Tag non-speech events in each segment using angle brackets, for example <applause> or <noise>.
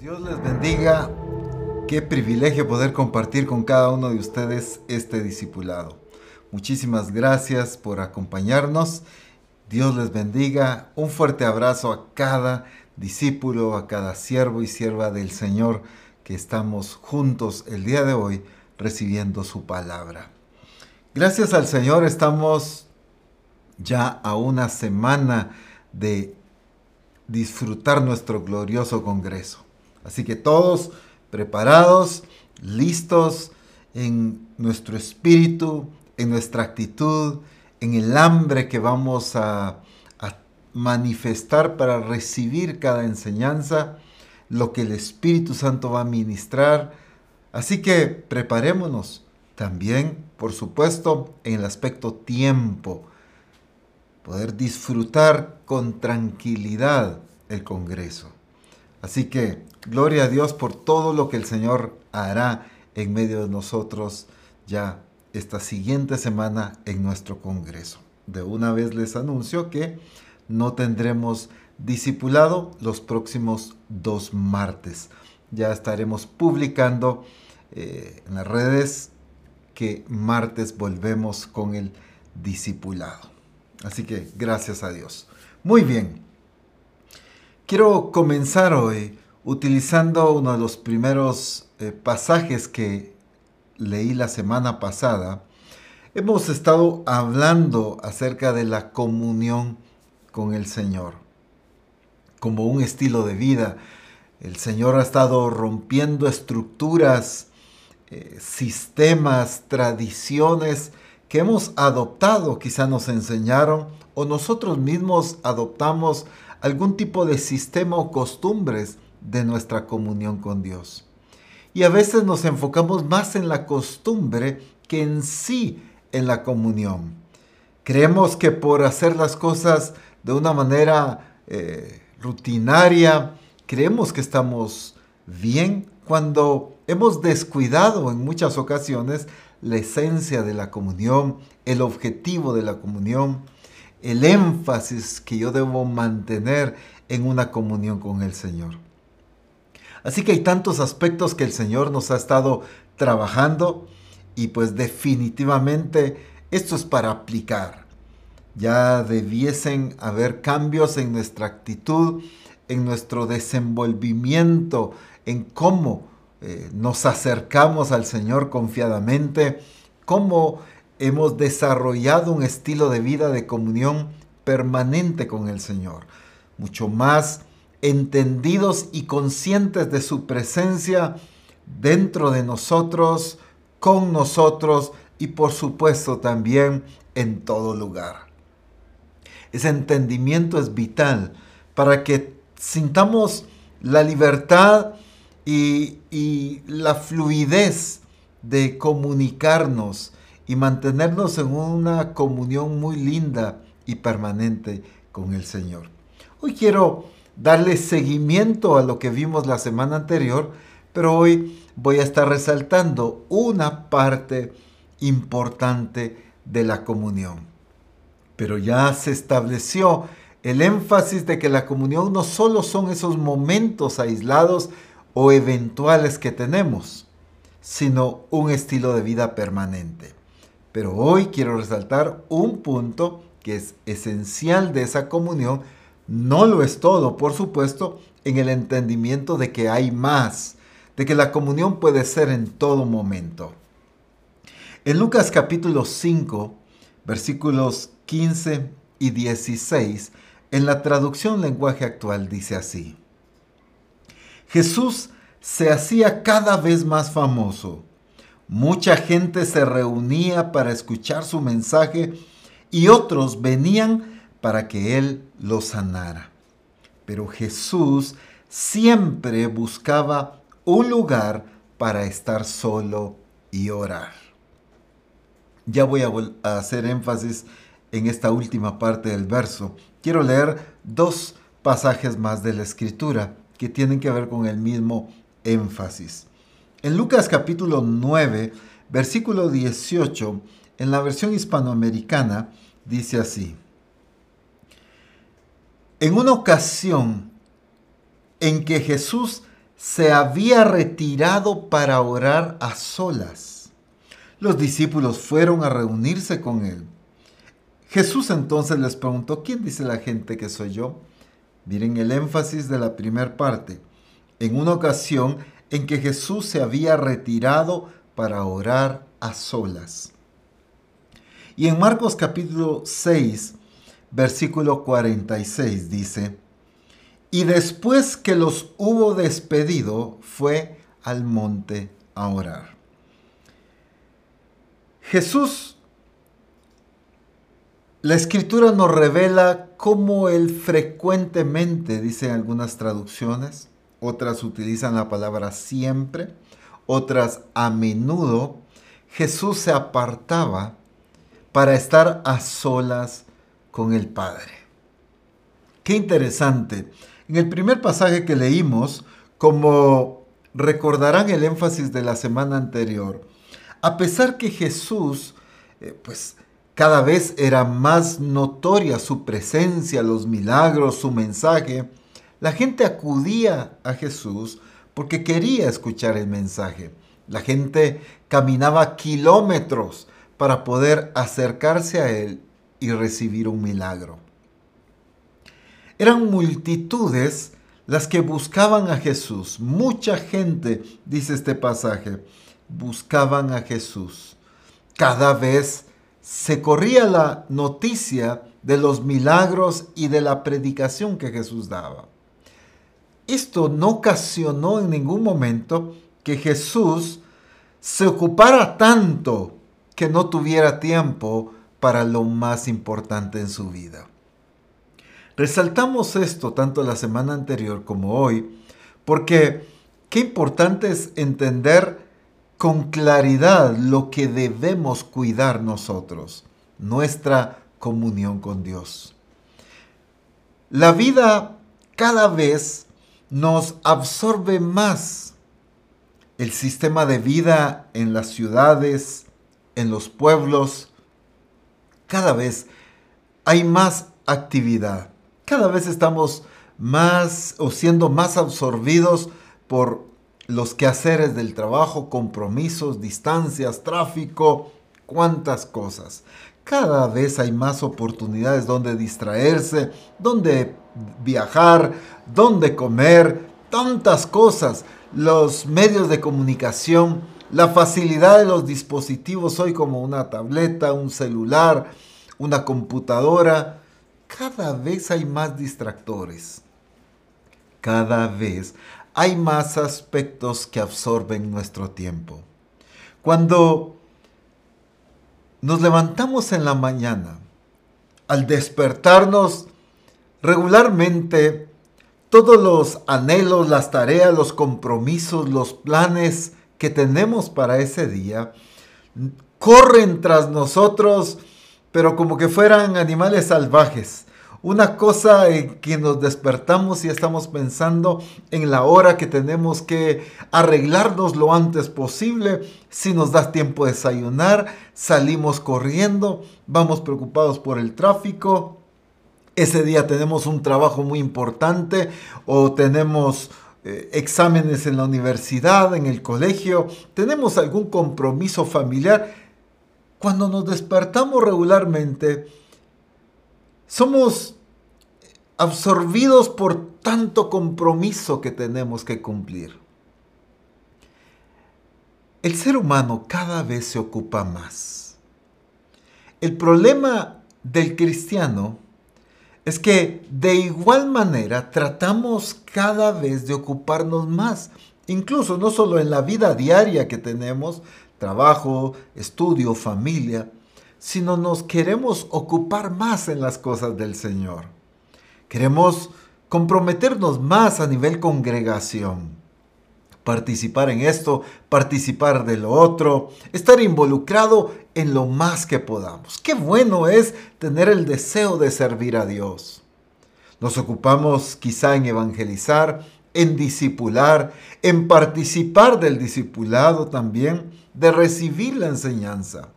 Dios les bendiga. Qué privilegio poder compartir con cada uno de ustedes este discipulado. Muchísimas gracias por acompañarnos. Dios les bendiga. Un fuerte abrazo a cada discípulo, a cada siervo y sierva del Señor que estamos juntos el día de hoy recibiendo su palabra. Gracias al Señor estamos ya a una semana de disfrutar nuestro glorioso Congreso. Así que todos preparados, listos en nuestro espíritu, en nuestra actitud, en el hambre que vamos a, manifestar para recibir cada enseñanza, lo que el Espíritu Santo va a ministrar. Así que preparémonos también, por supuesto, en el aspecto tiempo poder disfrutar con tranquilidad el Congreso. Así que gloria a Dios por todo lo que el Señor hará en medio de nosotros ya esta siguiente semana en nuestro Congreso. De una vez les anuncio que no tendremos discipulado los próximos dos martes. Ya estaremos publicando eh, en las redes que martes volvemos con el discipulado. Así que gracias a Dios. Muy bien. Quiero comenzar hoy utilizando uno de los primeros eh, pasajes que leí la semana pasada. Hemos estado hablando acerca de la comunión con el Señor como un estilo de vida. El Señor ha estado rompiendo estructuras, eh, sistemas, tradiciones que hemos adoptado, quizá nos enseñaron, o nosotros mismos adoptamos algún tipo de sistema o costumbres de nuestra comunión con Dios. Y a veces nos enfocamos más en la costumbre que en sí en la comunión. Creemos que por hacer las cosas de una manera eh, rutinaria, creemos que estamos bien cuando hemos descuidado en muchas ocasiones la esencia de la comunión, el objetivo de la comunión, el énfasis que yo debo mantener en una comunión con el Señor. Así que hay tantos aspectos que el Señor nos ha estado trabajando y pues definitivamente esto es para aplicar. Ya debiesen haber cambios en nuestra actitud, en nuestro desenvolvimiento, en cómo eh, nos acercamos al Señor confiadamente, cómo hemos desarrollado un estilo de vida de comunión permanente con el Señor, mucho más entendidos y conscientes de su presencia dentro de nosotros, con nosotros y por supuesto también en todo lugar. Ese entendimiento es vital para que sintamos la libertad y, la fluidez de comunicarnos y mantenernos en una comunión muy linda y permanente con el Señor. Hoy quiero darle seguimiento a lo que vimos la semana anterior, pero hoy voy a estar resaltando una parte importante de la comunión. Pero ya se estableció el énfasis de que la comunión no solo son esos momentos aislados o eventuales que tenemos, sino un estilo de vida permanente. Pero hoy quiero resaltar un punto que es esencial de esa comunión. No lo es todo, por supuesto, en el entendimiento de que hay más, de que la comunión puede ser en todo momento. En Lucas capítulo 5, versículos 15 y 16, en la traducción lenguaje actual dice así. Jesús se hacía cada vez más famoso. Mucha gente se reunía para escuchar su mensaje y otros venían para que Él los sanara. Pero Jesús siempre buscaba un lugar para estar solo y orar. Ya voy a, hacer énfasis en esta última parte del verso. Quiero leer dos pasajes más de la escritura que tienen que ver con el mismo énfasis. En Lucas capítulo 9, versículo 18, en la versión hispanoamericana, dice así. En una ocasión en que Jesús se había retirado para orar a solas. Los discípulos fueron a reunirse con él. Jesús entonces les preguntó, ¿quién dice la gente que soy yo? Miren el énfasis de la primera parte. En una ocasión en que Jesús se había retirado para orar a solas. Y en Marcos capítulo 6, versículo 46 dice, y después que los hubo despedido, fue al monte a orar. Jesús, la escritura nos revela cómo él frecuentemente, dicen algunas traducciones, otras utilizan la palabra siempre, otras a menudo, Jesús se apartaba para estar a solas con el Padre. Qué interesante. En el primer pasaje que leímos, como recordarán el énfasis de la semana anterior, a pesar que Jesús, eh, pues cada vez era más notoria su presencia, los milagros, su mensaje, la gente acudía a Jesús porque quería escuchar el mensaje. La gente caminaba kilómetros para poder acercarse a Él y recibir un milagro. Eran multitudes las que buscaban a Jesús. Mucha gente, dice este pasaje, buscaban a Jesús. Cada vez se corría la noticia de los milagros y de la predicación que Jesús daba. Esto no ocasionó en ningún momento que Jesús se ocupara tanto que no tuviera tiempo para lo más importante en su vida. Resaltamos esto tanto la semana anterior como hoy, porque qué importante es entender con claridad lo que debemos cuidar nosotros, nuestra comunión con Dios. La vida cada vez nos absorbe más. El sistema de vida en las ciudades, en los pueblos, cada vez hay más actividad cada vez estamos más o siendo más absorbidos por los quehaceres del trabajo, compromisos, distancias, tráfico, cuántas cosas. Cada vez hay más oportunidades donde distraerse, donde viajar, donde comer, tantas cosas. Los medios de comunicación, la facilidad de los dispositivos hoy como una tableta, un celular, una computadora, cada vez hay más distractores. Cada vez hay más aspectos que absorben nuestro tiempo. Cuando nos levantamos en la mañana, al despertarnos regularmente, todos los anhelos, las tareas, los compromisos, los planes que tenemos para ese día, corren tras nosotros pero como que fueran animales salvajes. Una cosa en que nos despertamos y estamos pensando en la hora que tenemos que arreglarnos lo antes posible. Si nos da tiempo de desayunar, salimos corriendo, vamos preocupados por el tráfico. Ese día tenemos un trabajo muy importante o tenemos eh, exámenes en la universidad, en el colegio, tenemos algún compromiso familiar cuando nos despertamos regularmente, somos absorbidos por tanto compromiso que tenemos que cumplir. El ser humano cada vez se ocupa más. El problema del cristiano es que de igual manera tratamos cada vez de ocuparnos más, incluso no solo en la vida diaria que tenemos, trabajo, estudio, familia, sino nos queremos ocupar más en las cosas del Señor. Queremos comprometernos más a nivel congregación, participar en esto, participar de lo otro, estar involucrado en lo más que podamos. Qué bueno es tener el deseo de servir a Dios. Nos ocupamos quizá en evangelizar, en discipular, en participar del discipulado también, de recibir la enseñanza.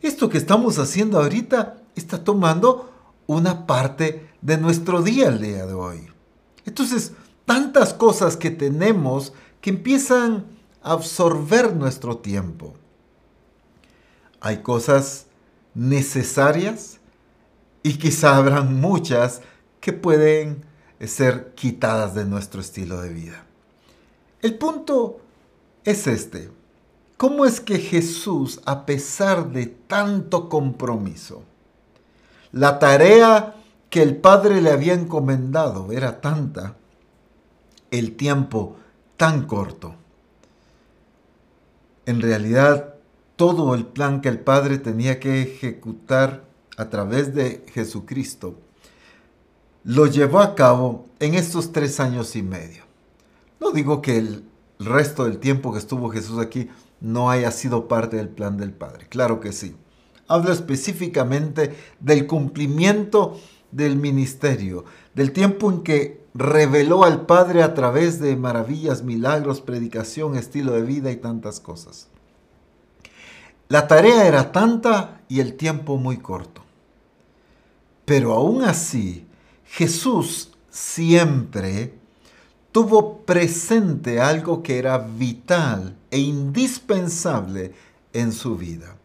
Esto que estamos haciendo ahorita está tomando una parte de nuestro día el día de hoy. Entonces, tantas cosas que tenemos que empiezan a absorber nuestro tiempo. Hay cosas necesarias y quizá habrán muchas que pueden ser quitadas de nuestro estilo de vida. El punto es este. ¿Cómo es que Jesús, a pesar de tanto compromiso, la tarea que el Padre le había encomendado era tanta, el tiempo tan corto? En realidad, todo el plan que el Padre tenía que ejecutar a través de Jesucristo, lo llevó a cabo en estos tres años y medio. No digo que el resto del tiempo que estuvo Jesús aquí no haya sido parte del plan del Padre. Claro que sí. Habla específicamente del cumplimiento del ministerio, del tiempo en que reveló al Padre a través de maravillas, milagros, predicación, estilo de vida y tantas cosas. La tarea era tanta y el tiempo muy corto. Pero aún así, Jesús siempre tuvo presente algo que era vital e indispensable en su vida,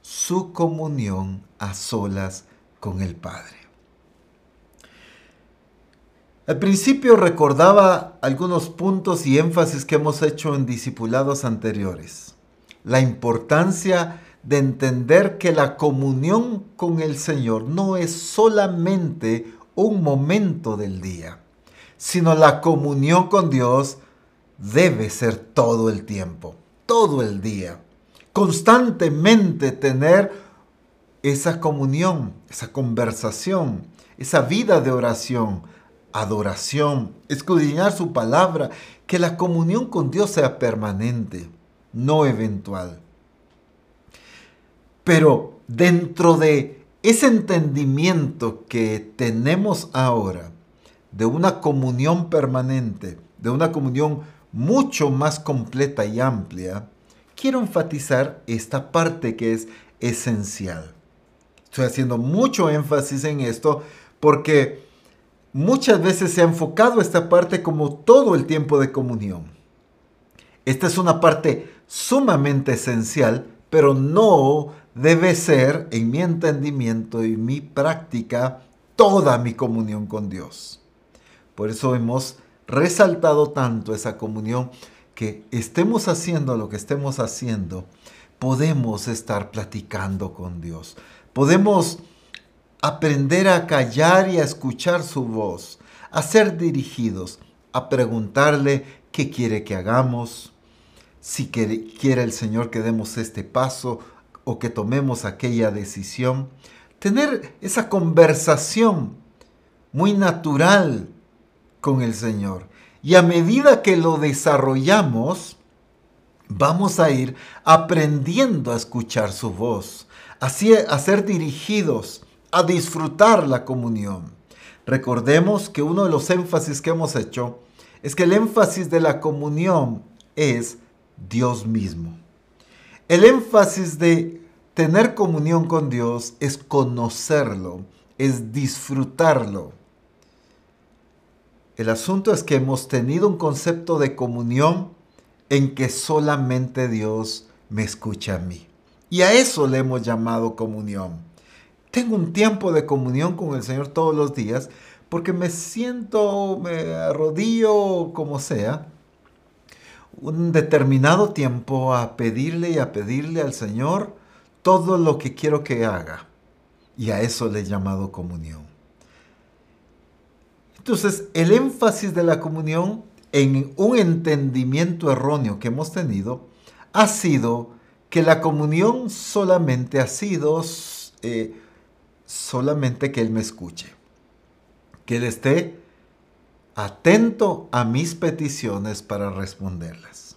su comunión a solas con el Padre. Al principio recordaba algunos puntos y énfasis que hemos hecho en discipulados anteriores. La importancia de entender que la comunión con el Señor no es solamente un momento del día, sino la comunión con Dios debe ser todo el tiempo, todo el día. Constantemente tener esa comunión, esa conversación, esa vida de oración, adoración, escudriñar su palabra, que la comunión con Dios sea permanente, no eventual. Pero dentro de ese entendimiento que tenemos ahora, de una comunión permanente, de una comunión mucho más completa y amplia, quiero enfatizar esta parte que es esencial. Estoy haciendo mucho énfasis en esto porque muchas veces se ha enfocado esta parte como todo el tiempo de comunión. Esta es una parte sumamente esencial, pero no debe ser, en mi entendimiento y mi práctica, toda mi comunión con Dios. Por eso hemos resaltado tanto esa comunión que estemos haciendo lo que estemos haciendo, podemos estar platicando con Dios. Podemos aprender a callar y a escuchar su voz, a ser dirigidos, a preguntarle qué quiere que hagamos, si quiere el Señor que demos este paso o que tomemos aquella decisión. Tener esa conversación muy natural con el Señor. Y a medida que lo desarrollamos, vamos a ir aprendiendo a escuchar su voz, así a ser dirigidos a disfrutar la comunión. Recordemos que uno de los énfasis que hemos hecho es que el énfasis de la comunión es Dios mismo. El énfasis de tener comunión con Dios es conocerlo, es disfrutarlo. El asunto es que hemos tenido un concepto de comunión en que solamente Dios me escucha a mí. Y a eso le hemos llamado comunión tengo un tiempo de comunión con el Señor todos los días porque me siento, me arrodillo, como sea, un determinado tiempo a pedirle y a pedirle al Señor todo lo que quiero que haga. Y a eso le he llamado comunión. Entonces, el énfasis de la comunión en un entendimiento erróneo que hemos tenido ha sido que la comunión solamente ha sido eh, solamente que Él me escuche, que Él esté atento a mis peticiones para responderlas.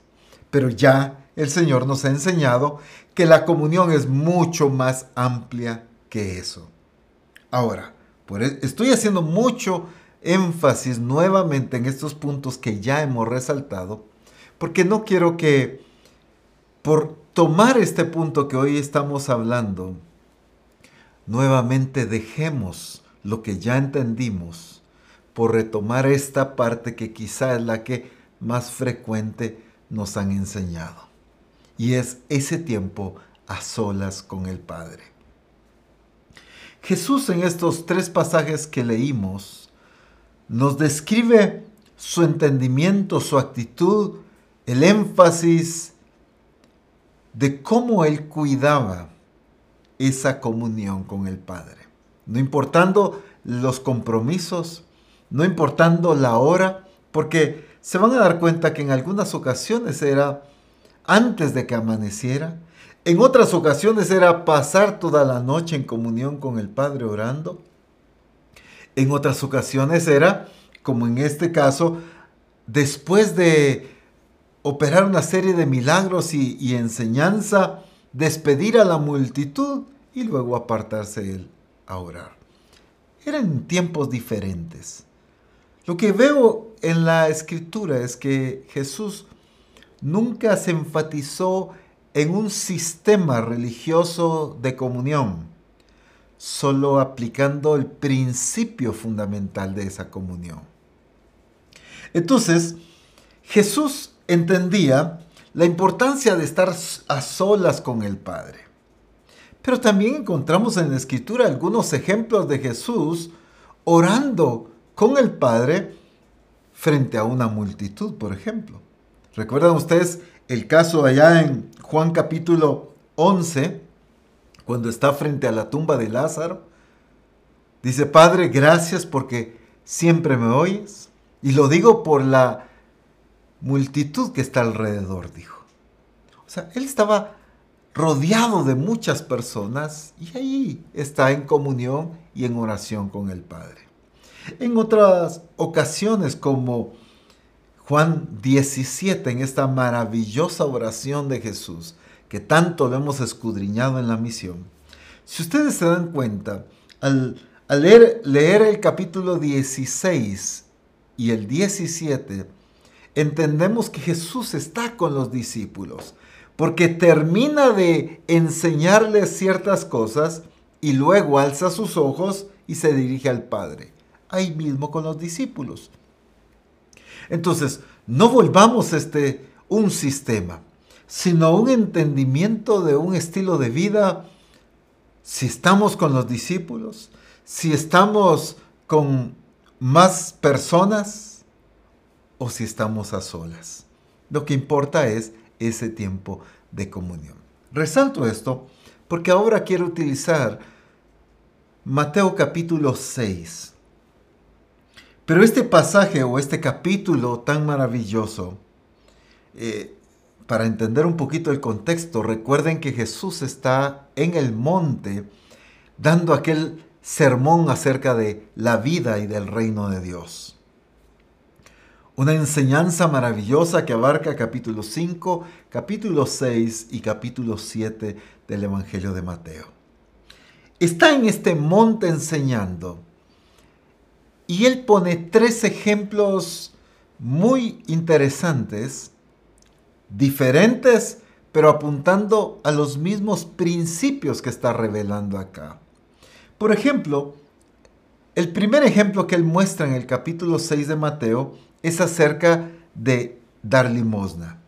Pero ya el Señor nos ha enseñado que la comunión es mucho más amplia que eso. Ahora, e, estoy haciendo mucho énfasis nuevamente en estos puntos que ya hemos resaltado, porque no quiero que por tomar este punto que hoy estamos hablando, nuevamente dejemos lo que ya entendimos por retomar esta parte que quizá es la que más frecuente nos han enseñado. Y es ese tiempo a solas con el Padre. Jesús en estos tres pasajes que leímos nos describe su entendimiento, su actitud, el énfasis de cómo él cuidaba esa comunión con el Padre. No importando los compromisos, no importando la hora, porque se van a dar cuenta que en algunas ocasiones era antes de que amaneciera, en otras ocasiones era pasar toda la noche en comunión con el Padre orando, en otras ocasiones era, como en este caso, después de operar una serie de milagros y, enseñanza, despedir a la multitud y luego apartarse él a orar. Eran tiempos diferentes. Lo que veo en la escritura es que Jesús nunca se enfatizó en un sistema religioso de comunión, solo aplicando el principio fundamental de esa comunión. Entonces, Jesús entendía la importancia de estar a solas con el Padre. Pero también encontramos en la Escritura algunos ejemplos de Jesús orando con el Padre frente a una multitud, por ejemplo. ¿Recuerdan ustedes el caso allá en Juan capítulo 11, cuando está frente a la tumba de Lázaro? Dice, Padre, gracias porque siempre me oyes. Y lo digo por la multitud que está alrededor, dijo. O sea, él estaba rodeado de muchas personas y ahí está en comunión y en oración con el Padre. En otras ocasiones, como Juan 17, en esta maravillosa oración de Jesús, que tanto lo hemos escudriñado en la misión, si ustedes se dan cuenta, al, leer, leer el capítulo 16 y el 17, entendemos que Jesús está con los discípulos, porque termina de enseñarles ciertas cosas y luego alza sus ojos y se dirige al Padre, ahí mismo con los discípulos. Entonces, no volvamos este un sistema, sino un entendimiento de un estilo de vida. Si estamos con los discípulos, si estamos con más personas, o si estamos a solas. Lo que importa es ese tiempo de comunión. Resalto esto porque ahora quiero utilizar Mateo capítulo 6. Pero este pasaje o este capítulo tan maravilloso, eh, para entender un poquito el contexto, recuerden que Jesús está en el monte dando aquel sermón acerca de la vida y del reino de Dios. Una enseñanza maravillosa que abarca capítulo 5, capítulo 6 y capítulo 7 del Evangelio de Mateo. Está en este monte enseñando y él pone tres ejemplos muy interesantes, diferentes, pero apuntando a los mismos principios que está revelando acá. Por ejemplo, el primer ejemplo que él muestra en el capítulo 6 de Mateo es acerca de dar limosna,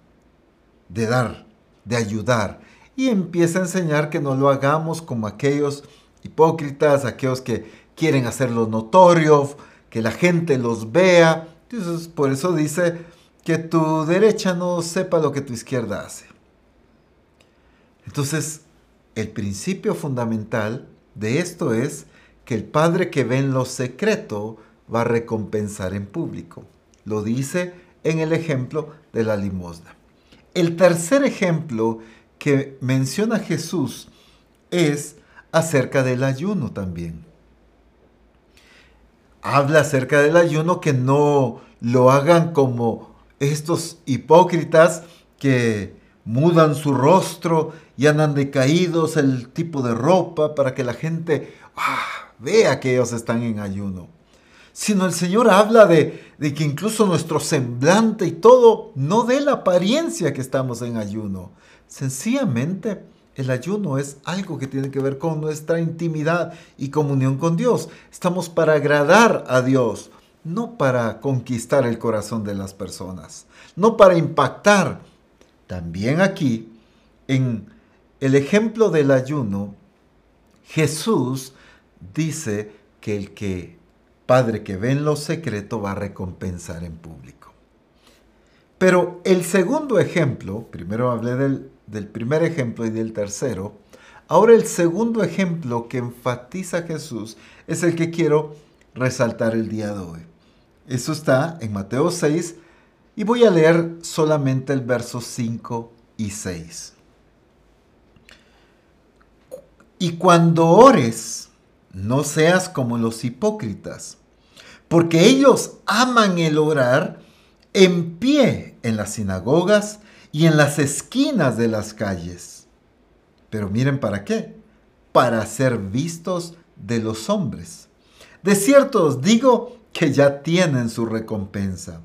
de dar, de ayudar. Y empieza a enseñar que no lo hagamos como aquellos hipócritas, aquellos que quieren hacerlo notorio, que la gente los vea. Entonces, por eso dice que tu derecha no sepa lo que tu izquierda hace. Entonces, el principio fundamental de esto es que el Padre que ve en lo secreto va a recompensar en público. Lo dice en el ejemplo de la limosna. El tercer ejemplo que menciona Jesús es acerca del ayuno también. Habla acerca del ayuno que no lo hagan como estos hipócritas que mudan su rostro y andan decaídos el tipo de ropa para que la gente ah, vea que ellos están en ayuno sino el Señor habla de, que incluso nuestro semblante y todo no dé la apariencia que estamos en ayuno. Sencillamente, el ayuno es algo que tiene que ver con nuestra intimidad y comunión con Dios. Estamos para agradar a Dios, no para conquistar el corazón de las personas, no para impactar. También aquí, en el ejemplo del ayuno, Jesús dice que el que Padre que ve en lo secreto va a recompensar en público. Pero el segundo ejemplo, primero hablé del, del primer ejemplo y del tercero, ahora el segundo ejemplo que enfatiza Jesús es el que quiero resaltar el día de hoy. Eso está en Mateo 6 y voy a leer solamente el verso 5 y 6. Y cuando ores, no seas como los hipócritas, porque ellos aman el orar en pie en las sinagogas y en las esquinas de las calles. Pero miren para qué, para ser vistos de los hombres. De cierto os digo que ya tienen su recompensa.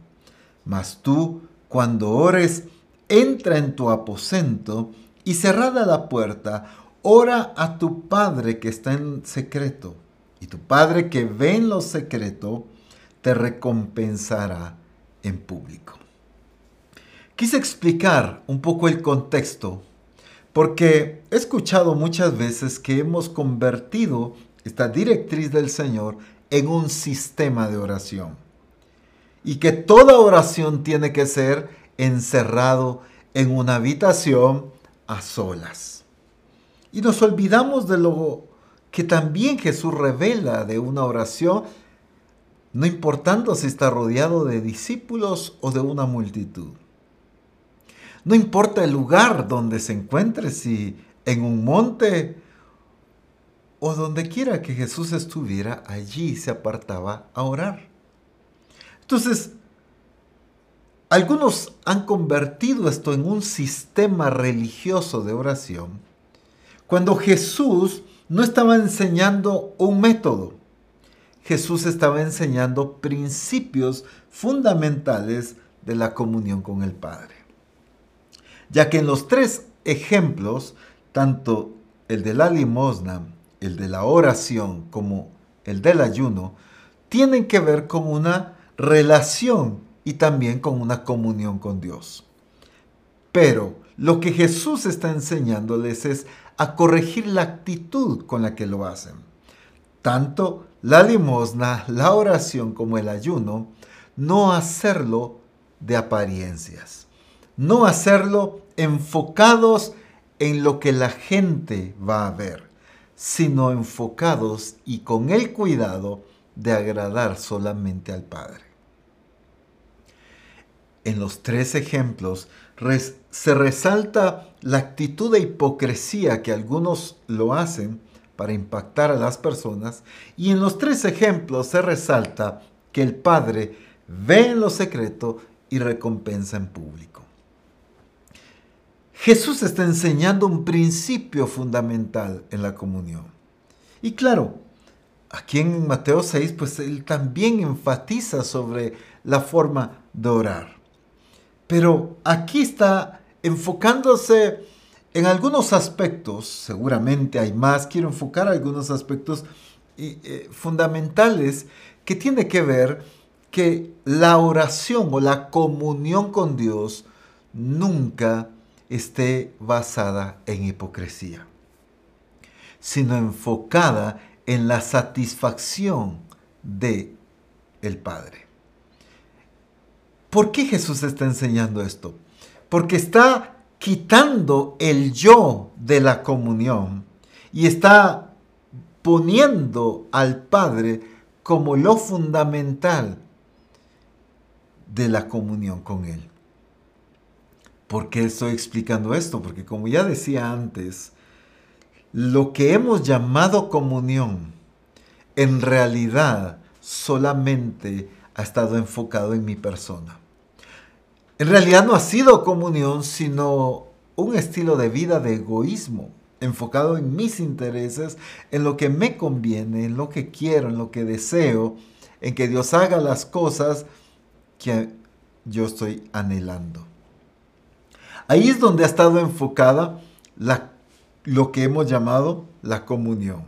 Mas tú, cuando ores, entra en tu aposento y cerrada la puerta, ora a tu Padre que está en secreto. Y tu Padre que ve en lo secreto, te recompensará en público. Quise explicar un poco el contexto porque he escuchado muchas veces que hemos convertido esta directriz del Señor en un sistema de oración. Y que toda oración tiene que ser encerrado en una habitación a solas. Y nos olvidamos de lo que también Jesús revela de una oración, no importando si está rodeado de discípulos o de una multitud. No importa el lugar donde se encuentre, si en un monte o donde quiera que Jesús estuviera, allí se apartaba a orar. Entonces, algunos han convertido esto en un sistema religioso de oración, cuando Jesús no estaba enseñando un método, Jesús estaba enseñando principios fundamentales de la comunión con el Padre. Ya que en los tres ejemplos, tanto el de la limosna, el de la oración como el del ayuno, tienen que ver con una relación y también con una comunión con Dios. Pero lo que Jesús está enseñándoles es a corregir la actitud con la que lo hacen. Tanto la limosna, la oración como el ayuno, no hacerlo de apariencias, no hacerlo enfocados en lo que la gente va a ver sino enfocados y con el cuidado de agradar solamente al Padre. En los tres ejemplos se resalta la actitud de hipocresía que algunos lo hacen para impactar a las personas y en los tres ejemplos se resalta que el Padre ve en lo secreto y recompensa en público. Jesús está enseñando un principio fundamental en la comunión. Y claro, aquí en Mateo 6, pues él también enfatiza sobre la forma de orar. Pero aquí está enfocándose en algunos aspectos, seguramente hay más, quiero enfocar algunos aspectos eh, fundamentales que tiene que ver que la oración o la comunión con Dios nunca esté basada en hipocresía, sino enfocada en la satisfacción de el Padre. ¿Por qué Jesús está enseñando esto? Porque está quitando el yo de la comunión y está poniendo al Padre como lo fundamental de la comunión con Él. ¿Por qué estoy explicando esto? Porque como ya decía antes, lo que hemos llamado comunión en realidad solamente ha estado enfocado en mi persona. En realidad no ha sido comunión, sino un estilo de vida de egoísmo, enfocado en mis intereses, en lo que me conviene, en lo que quiero, en lo que deseo, en que Dios haga las cosas que yo estoy anhelando. Ahí es donde ha estado enfocada la, lo que hemos llamado la comunión.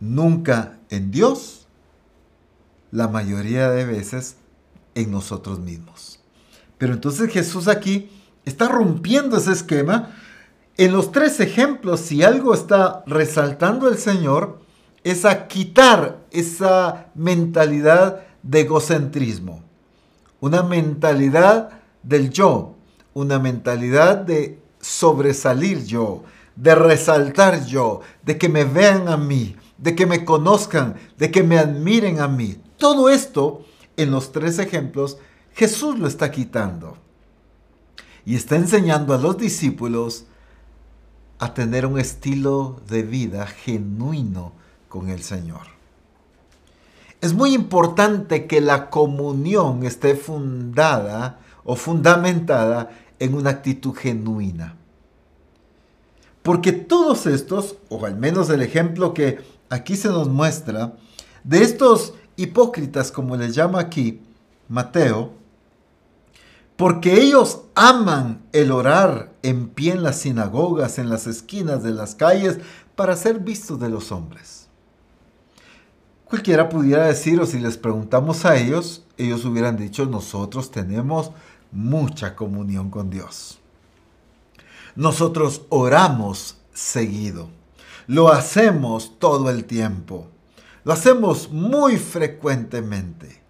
Nunca en Dios la mayoría de veces en nosotros mismos. Pero entonces Jesús aquí está rompiendo ese esquema. En los tres ejemplos, si algo está resaltando el Señor, es a quitar esa mentalidad de egocentrismo, una mentalidad del yo, una mentalidad de sobresalir yo, de resaltar yo, de que me vean a mí, de que me conozcan, de que me admiren a mí. Todo esto, en los tres ejemplos, Jesús lo está quitando. Y está enseñando a los discípulos a tener un estilo de vida genuino con el Señor. Es muy importante que la comunión esté fundada o fundamentada en una actitud genuina. Porque todos estos, o al menos el ejemplo que aquí se nos muestra, de estos hipócritas, como les llama aquí Mateo, porque ellos aman el orar en pie en las sinagogas, en las esquinas de las calles, para ser vistos de los hombres. Cualquiera pudiera decir, o si les preguntamos a ellos, ellos hubieran dicho, nosotros tenemos mucha comunión con Dios. Nosotros oramos seguido. Lo hacemos todo el tiempo. Lo hacemos muy frecuentemente.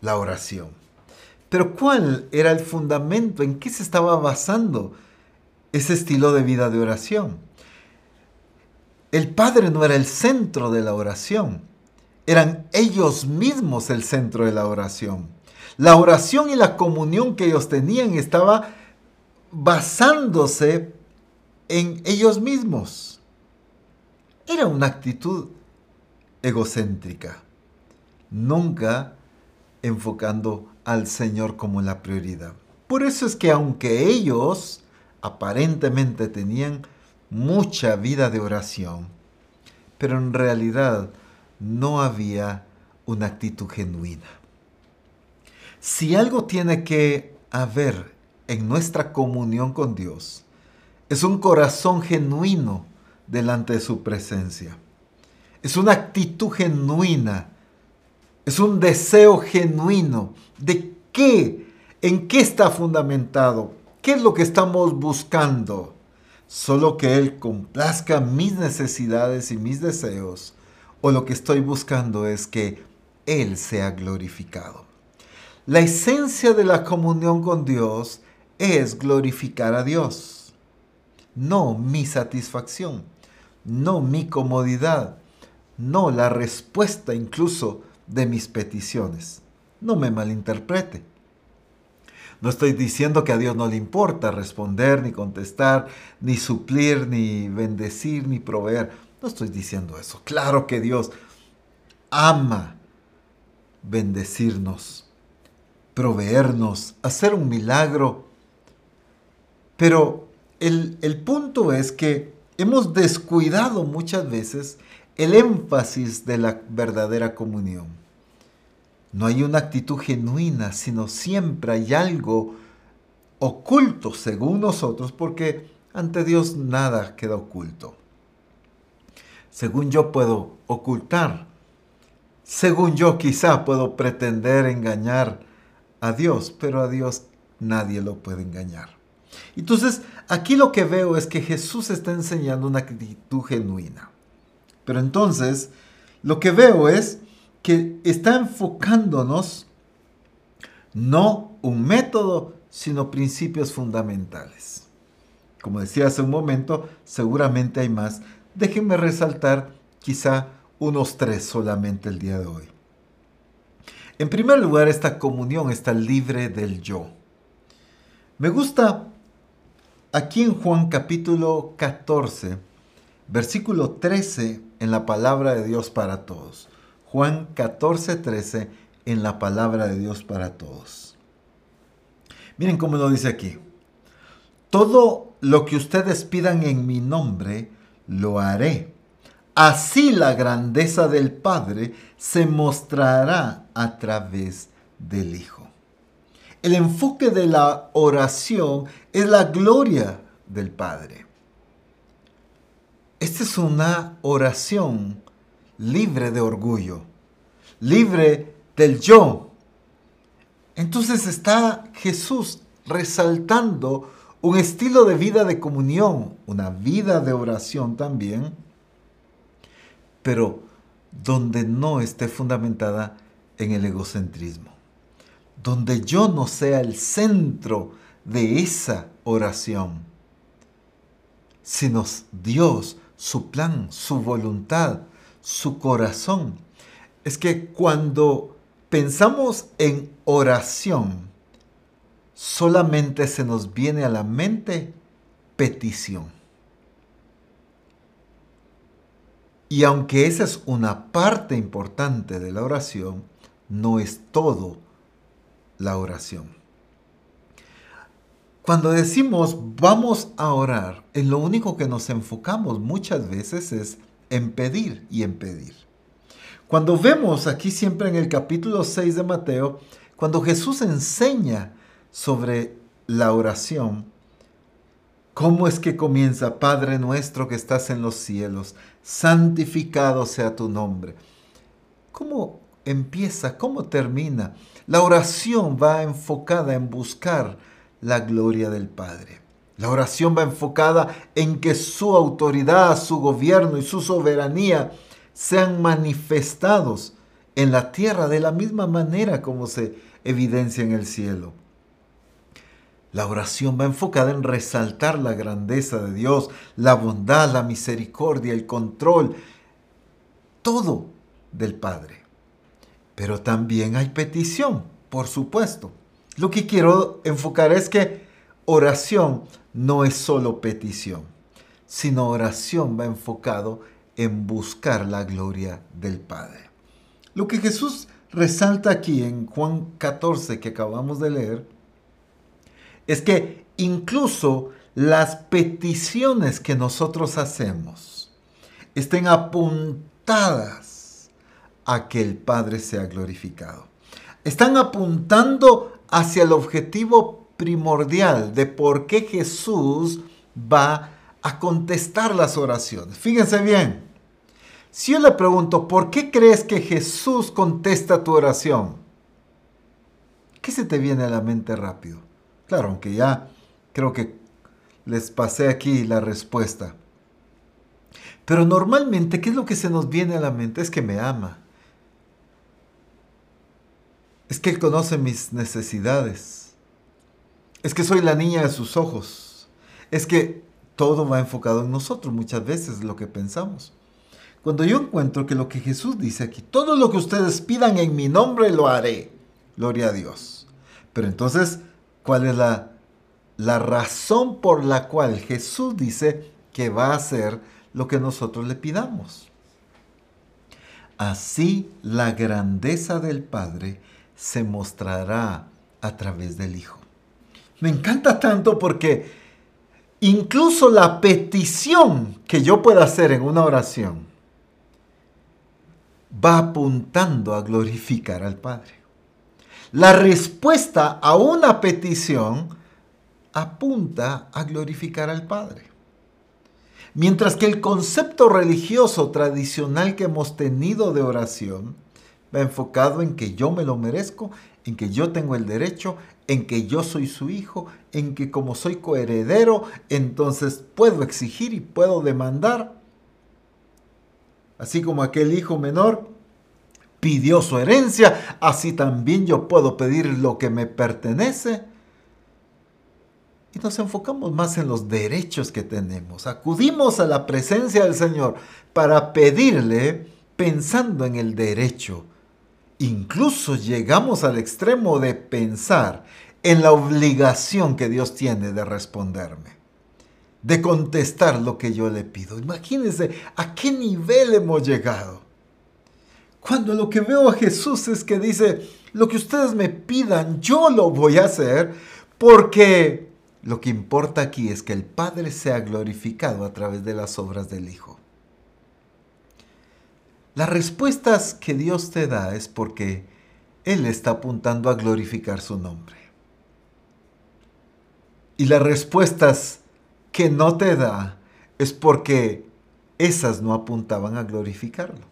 La oración. Pero ¿cuál era el fundamento? ¿En qué se estaba basando ese estilo de vida de oración? El Padre no era el centro de la oración. Eran ellos mismos el centro de la oración. La oración y la comunión que ellos tenían estaba basándose en ellos mismos. Era una actitud egocéntrica, nunca enfocando al Señor como la prioridad. Por eso es que aunque ellos aparentemente tenían mucha vida de oración, pero en realidad no había una actitud genuina. Si algo tiene que haber en nuestra comunión con Dios, es un corazón genuino delante de su presencia. Es una actitud genuina. Es un deseo genuino de qué, en qué está fundamentado, qué es lo que estamos buscando. Solo que Él complazca mis necesidades y mis deseos, o lo que estoy buscando es que Él sea glorificado. La esencia de la comunión con Dios es glorificar a Dios, no mi satisfacción, no mi comodidad, no la respuesta incluso de mis peticiones. No me malinterprete. No estoy diciendo que a Dios no le importa responder, ni contestar, ni suplir, ni bendecir, ni proveer. No estoy diciendo eso. Claro que Dios ama bendecirnos proveernos, hacer un milagro. Pero el, el punto es que hemos descuidado muchas veces el énfasis de la verdadera comunión. No hay una actitud genuina, sino siempre hay algo oculto según nosotros, porque ante Dios nada queda oculto. Según yo puedo ocultar, según yo quizá puedo pretender engañar a Dios, pero a Dios nadie lo puede engañar. Entonces, aquí lo que veo es que Jesús está enseñando una actitud genuina. Pero entonces, lo que veo es que está enfocándonos no un método, sino principios fundamentales. Como decía hace un momento, seguramente hay más. Déjenme resaltar quizá unos tres solamente el día de hoy. En primer lugar, esta comunión está libre del yo. Me gusta aquí en Juan capítulo 14, versículo 13 en la palabra de Dios para todos. Juan 14, 13 en la palabra de Dios para todos. Miren cómo lo dice aquí. Todo lo que ustedes pidan en mi nombre, lo haré Así la grandeza del Padre se mostrará a través del Hijo. El enfoque de la oración es la gloria del Padre. Esta es una oración libre de orgullo, libre del yo. Entonces está Jesús resaltando un estilo de vida de comunión, una vida de oración también, pero donde no esté fundamentada en el egocentrismo, donde yo no sea el centro de esa oración, sino Dios, su plan, su voluntad, su corazón. Es que cuando pensamos en oración, solamente se nos viene a la mente petición. Y aunque esa es una parte importante de la oración, no es todo la oración. Cuando decimos vamos a orar, en lo único que nos enfocamos muchas veces es en pedir y en pedir. Cuando vemos aquí siempre en el capítulo 6 de Mateo, cuando Jesús enseña sobre la oración, ¿cómo es que comienza? Padre nuestro que estás en los cielos, santificado sea tu nombre. ¿Cómo empieza? ¿Cómo termina? La oración va enfocada en buscar la gloria del Padre. La oración va enfocada en que su autoridad, su gobierno y su soberanía sean manifestados en la tierra de la misma manera como se evidencia en el cielo. La oración va enfocada en resaltar la grandeza de Dios, la bondad, la misericordia, el control, todo del Padre. Pero también hay petición, por supuesto. Lo que quiero enfocar es que oración no es solo petición, sino oración va enfocado en buscar la gloria del Padre. Lo que Jesús resalta aquí en Juan 14 que acabamos de leer es que incluso las peticiones que nosotros hacemos estén apuntadas a que el Padre sea glorificado. Están apuntando hacia el objetivo primordial de por qué Jesús va a contestar las oraciones. Fíjense bien, si yo le pregunto, ¿por qué crees que Jesús contesta tu oración? ¿Qué se te viene a la mente rápido? Claro, aunque ya creo que les pasé aquí la respuesta. Pero normalmente, ¿qué es lo que se nos viene a la mente? Es que me ama. Es que Él conoce mis necesidades. Es que soy la niña de sus ojos. Es que todo va enfocado en nosotros muchas veces, lo que pensamos. Cuando yo encuentro que lo que Jesús dice aquí, todo lo que ustedes pidan en mi nombre lo haré. Gloria a Dios. Pero entonces, ¿cuál es la, la razón por la cual Jesús dice que va a hacer lo que nosotros le pidamos? Así la grandeza del Padre se mostrará a través del Hijo. Me encanta tanto porque incluso la petición que yo pueda hacer en una oración va apuntando a glorificar al Padre. La respuesta a una petición apunta a glorificar al Padre. Mientras que el concepto religioso tradicional que hemos tenido de oración va enfocado en que yo me lo merezco, en que yo tengo el derecho, en que yo soy su hijo, en que como soy coheredero, entonces puedo exigir y puedo demandar. Así como aquel hijo menor pidió su herencia, así también yo puedo pedir lo que me pertenece. Y nos enfocamos más en los derechos que tenemos. Acudimos a la presencia del Señor para pedirle pensando en el derecho Incluso llegamos al extremo de pensar en la obligación que Dios tiene de responderme, de contestar lo que yo le pido. Imagínense a qué nivel hemos llegado. Cuando lo que veo a Jesús es que dice, lo que ustedes me pidan, yo lo voy a hacer, porque lo que importa aquí es que el Padre sea glorificado a través de las obras del Hijo. Las respuestas que Dios te da es porque Él está apuntando a glorificar su nombre. Y las respuestas que no te da es porque esas no apuntaban a glorificarlo.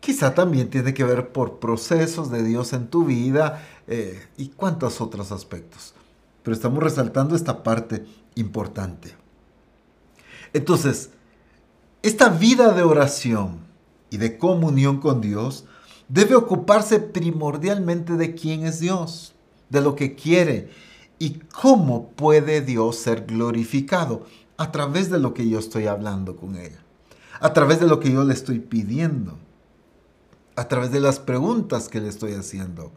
Quizá también tiene que ver por procesos de Dios en tu vida eh, y cuántos otros aspectos. Pero estamos resaltando esta parte importante. Entonces, esta vida de oración y de comunión con Dios debe ocuparse primordialmente de quién es Dios, de lo que quiere y cómo puede Dios ser glorificado a través de lo que yo estoy hablando con ella, a través de lo que yo le estoy pidiendo, a través de las preguntas que le estoy haciendo.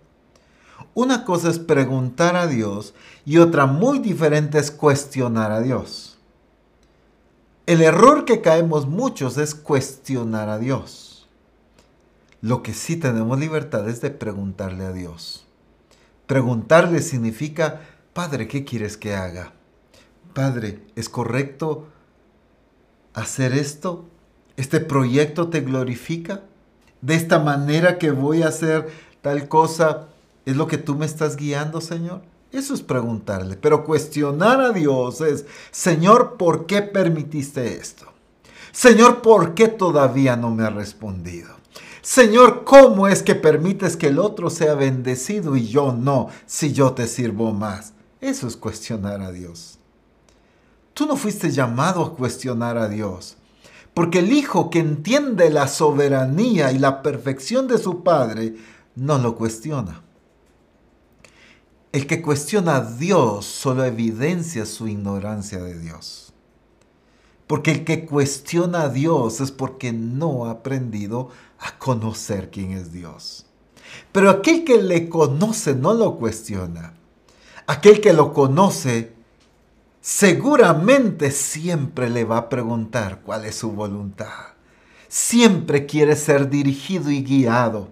Una cosa es preguntar a Dios y otra muy diferente es cuestionar a Dios. El error que caemos muchos es cuestionar a Dios. Lo que sí tenemos libertad es de preguntarle a Dios. Preguntarle significa, Padre, ¿qué quieres que haga? Padre, ¿es correcto hacer esto? ¿Este proyecto te glorifica? ¿De esta manera que voy a hacer tal cosa es lo que tú me estás guiando, Señor? Eso es preguntarle, pero cuestionar a Dios es, Señor, ¿por qué permitiste esto? Señor, ¿por qué todavía no me ha respondido? Señor, ¿cómo es que permites que el otro sea bendecido y yo no, si yo te sirvo más? Eso es cuestionar a Dios. Tú no fuiste llamado a cuestionar a Dios, porque el hijo que entiende la soberanía y la perfección de su padre no lo cuestiona. El que cuestiona a Dios solo evidencia su ignorancia de Dios. Porque el que cuestiona a Dios es porque no ha aprendido a conocer quién es Dios. Pero aquel que le conoce no lo cuestiona. Aquel que lo conoce seguramente siempre le va a preguntar cuál es su voluntad. Siempre quiere ser dirigido y guiado.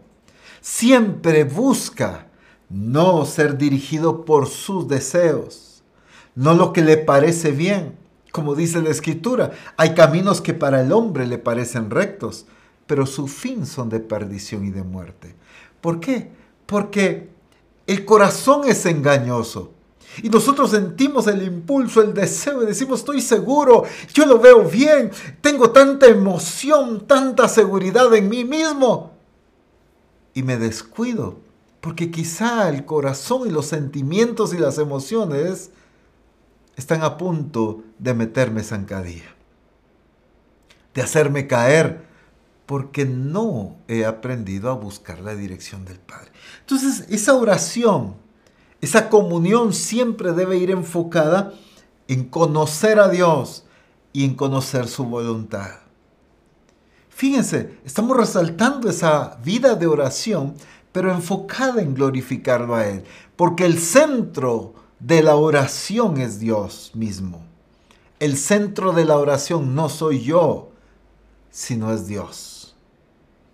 Siempre busca no ser dirigido por sus deseos, no lo que le parece bien. Como dice la escritura, hay caminos que para el hombre le parecen rectos, pero su fin son de perdición y de muerte. ¿Por qué? Porque el corazón es engañoso. Y nosotros sentimos el impulso, el deseo y decimos, estoy seguro, yo lo veo bien, tengo tanta emoción, tanta seguridad en mí mismo. Y me descuido porque quizá el corazón y los sentimientos y las emociones están a punto de meterme zancadilla, de hacerme caer, porque no he aprendido a buscar la dirección del Padre. Entonces, esa oración, esa comunión siempre debe ir enfocada en conocer a Dios y en conocer su voluntad. Fíjense, estamos resaltando esa vida de oración pero enfocada en glorificarlo a Él, porque el centro de la oración es Dios mismo. El centro de la oración no soy yo, sino es Dios.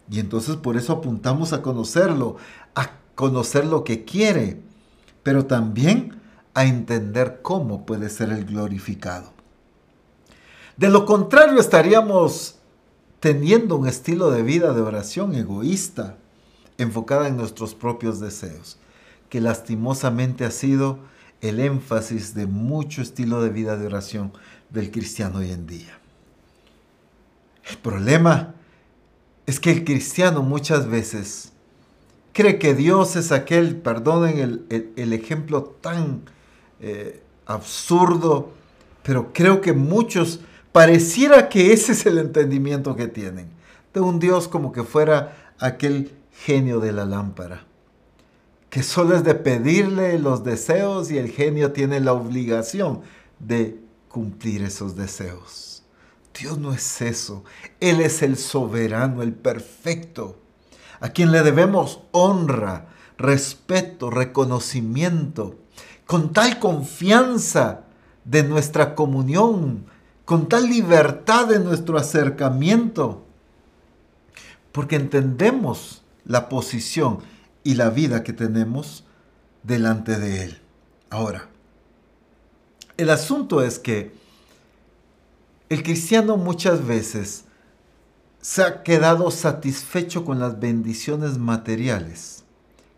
Y entonces por eso apuntamos a conocerlo, a conocer lo que quiere, pero también a entender cómo puede ser el glorificado. De lo contrario estaríamos teniendo un estilo de vida de oración egoísta, enfocada en nuestros propios deseos, que lastimosamente ha sido el énfasis de mucho estilo de vida de oración del cristiano hoy en día. El problema es que el cristiano muchas veces cree que Dios es aquel, perdonen el, ejemplo tan eh, absurdo, pero creo que muchos pareciera que ese es el entendimiento que tienen, de un Dios como que fuera aquel genio de la lámpara, que solo es de pedirle los deseos y el genio tiene la obligación de cumplir esos deseos. Dios no es eso, Él es el soberano, el perfecto, a quien le debemos honra, respeto, reconocimiento, con tal confianza de nuestra comunión, con tal libertad de nuestro acercamiento, porque entendemos la posición y la vida que tenemos delante de Él. Ahora, el asunto es que el cristiano muchas veces se ha quedado satisfecho con las bendiciones materiales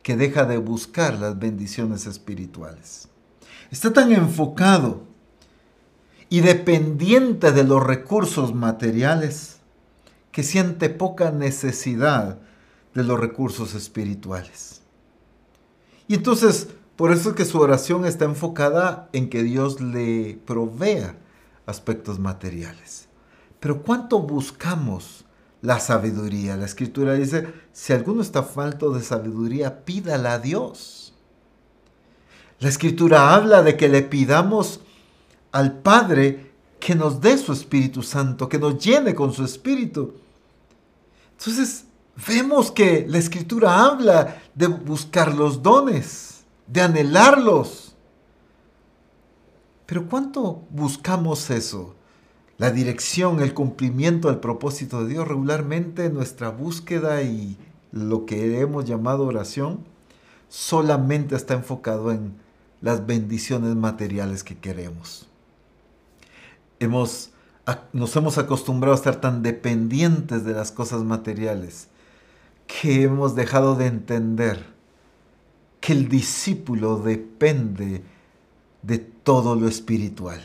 que deja de buscar las bendiciones espirituales. Está tan enfocado y dependiente de los recursos materiales que siente poca necesidad de los recursos espirituales. Y entonces, por eso es que su oración está enfocada en que Dios le provea aspectos materiales. Pero ¿cuánto buscamos la sabiduría? La escritura dice, si alguno está falto de sabiduría, pídala a Dios. La escritura habla de que le pidamos al Padre que nos dé su Espíritu Santo, que nos llene con su Espíritu. Entonces, vemos que la escritura habla de buscar los dones, de anhelarlos. Pero ¿cuánto buscamos eso? La dirección, el cumplimiento del propósito de Dios, regularmente nuestra búsqueda y lo que hemos llamado oración solamente está enfocado en las bendiciones materiales que queremos. Hemos, nos hemos acostumbrado a estar tan dependientes de las cosas materiales que hemos dejado de entender que el discípulo depende de todo lo espiritual.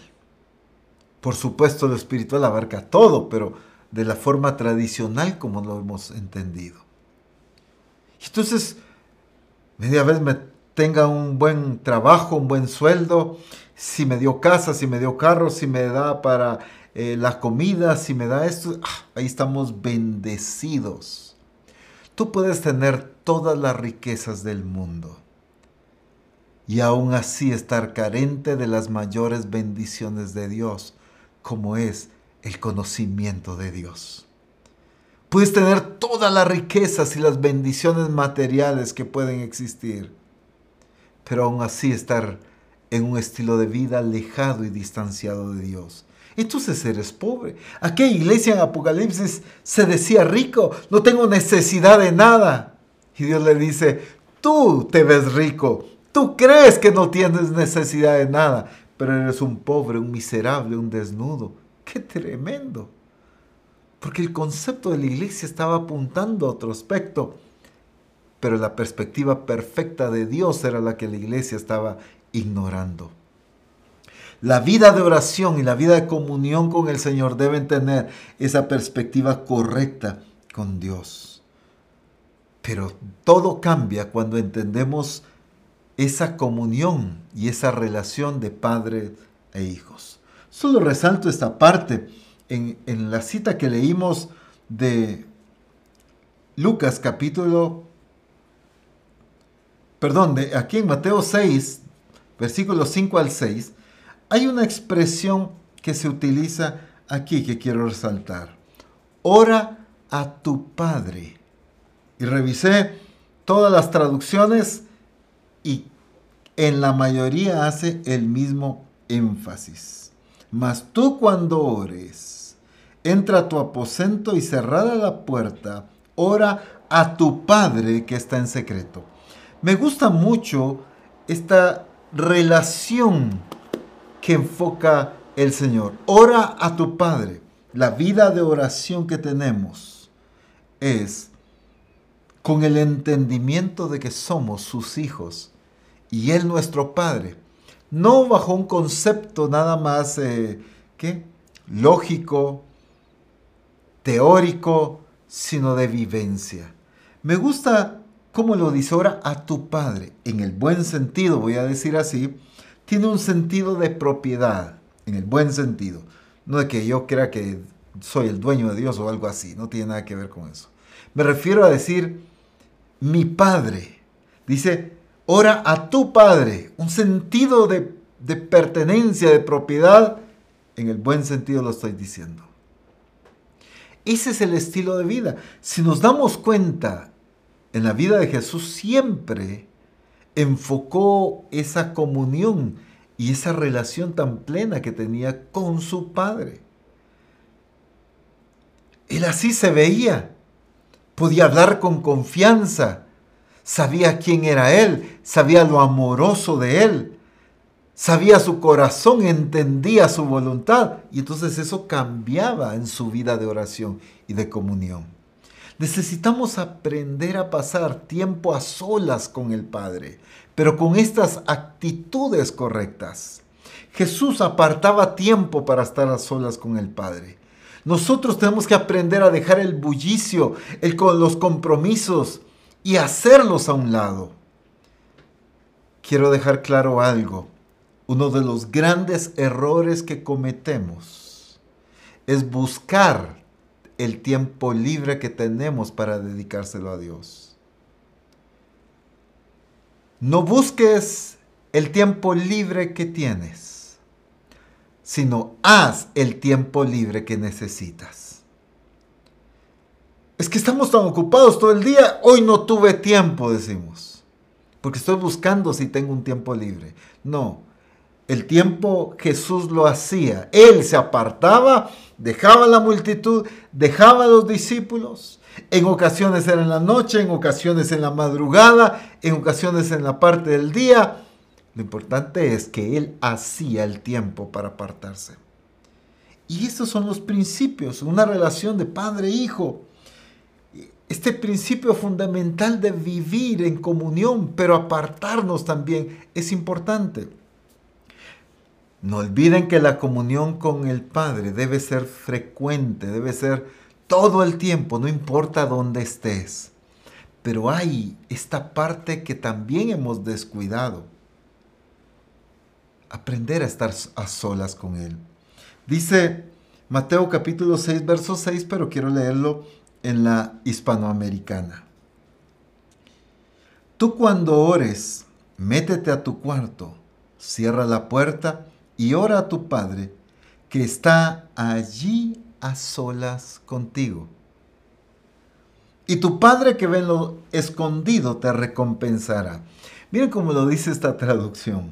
Por supuesto, lo espiritual abarca todo, pero de la forma tradicional como lo hemos entendido. Entonces, media vez me tenga un buen trabajo, un buen sueldo, si me dio casa, si me dio carro, si me da para eh, la comida, si me da esto, ah, ahí estamos bendecidos. Tú puedes tener todas las riquezas del mundo y aún así estar carente de las mayores bendiciones de Dios, como es el conocimiento de Dios. Puedes tener todas las riquezas y las bendiciones materiales que pueden existir, pero aún así estar en un estilo de vida alejado y distanciado de Dios. Entonces eres pobre. Aquella iglesia en Apocalipsis se decía rico, no tengo necesidad de nada. Y Dios le dice, tú te ves rico, tú crees que no tienes necesidad de nada, pero eres un pobre, un miserable, un desnudo. ¡Qué tremendo! Porque el concepto de la iglesia estaba apuntando a otro aspecto, pero la perspectiva perfecta de Dios era la que la iglesia estaba ignorando. La vida de oración y la vida de comunión con el Señor deben tener esa perspectiva correcta con Dios. Pero todo cambia cuando entendemos esa comunión y esa relación de padre e hijos. Solo resalto esta parte en, en la cita que leímos de Lucas capítulo, perdón, de aquí en Mateo 6, versículos 5 al 6, hay una expresión que se utiliza aquí que quiero resaltar. Ora a tu Padre. Y revisé todas las traducciones y en la mayoría hace el mismo énfasis. Mas tú cuando ores, entra a tu aposento y cerrada la puerta, ora a tu Padre que está en secreto. Me gusta mucho esta relación que enfoca el Señor. Ora a tu Padre. La vida de oración que tenemos es con el entendimiento de que somos sus hijos y Él nuestro Padre. No bajo un concepto nada más eh, ¿qué? lógico, teórico, sino de vivencia. Me gusta cómo lo dice ahora a tu Padre, en el buen sentido, voy a decir así, tiene un sentido de propiedad, en el buen sentido. No de que yo crea que soy el dueño de Dios o algo así, no tiene nada que ver con eso. Me refiero a decir, mi Padre. Dice, ora a tu Padre. Un sentido de, de pertenencia, de propiedad, en el buen sentido lo estoy diciendo. Ese es el estilo de vida. Si nos damos cuenta, en la vida de Jesús siempre enfocó esa comunión y esa relación tan plena que tenía con su Padre. Él así se veía, podía hablar con confianza, sabía quién era Él, sabía lo amoroso de Él, sabía su corazón, entendía su voluntad y entonces eso cambiaba en su vida de oración y de comunión. Necesitamos aprender a pasar tiempo a solas con el Padre, pero con estas actitudes correctas. Jesús apartaba tiempo para estar a solas con el Padre. Nosotros tenemos que aprender a dejar el bullicio, los compromisos y hacerlos a un lado. Quiero dejar claro algo. Uno de los grandes errores que cometemos es buscar el tiempo libre que tenemos para dedicárselo a Dios. No busques el tiempo libre que tienes, sino haz el tiempo libre que necesitas. Es que estamos tan ocupados todo el día, hoy no tuve tiempo, decimos, porque estoy buscando si tengo un tiempo libre. No, el tiempo Jesús lo hacía. Él se apartaba, dejaba la multitud, dejaba a los discípulos. En ocasiones era en la noche, en ocasiones en la madrugada, en ocasiones en la parte del día. Lo importante es que Él hacía el tiempo para apartarse. Y estos son los principios, una relación de padre-hijo. Este principio fundamental de vivir en comunión, pero apartarnos también es importante. No olviden que la comunión con el Padre debe ser frecuente, debe ser todo el tiempo, no importa dónde estés. Pero hay esta parte que también hemos descuidado. Aprender a estar a solas con Él. Dice Mateo capítulo 6, verso 6, pero quiero leerlo en la hispanoamericana. Tú cuando ores, métete a tu cuarto, cierra la puerta y ora a tu Padre que está allí a solas contigo. Y tu Padre que ve lo escondido te recompensará. Miren cómo lo dice esta traducción.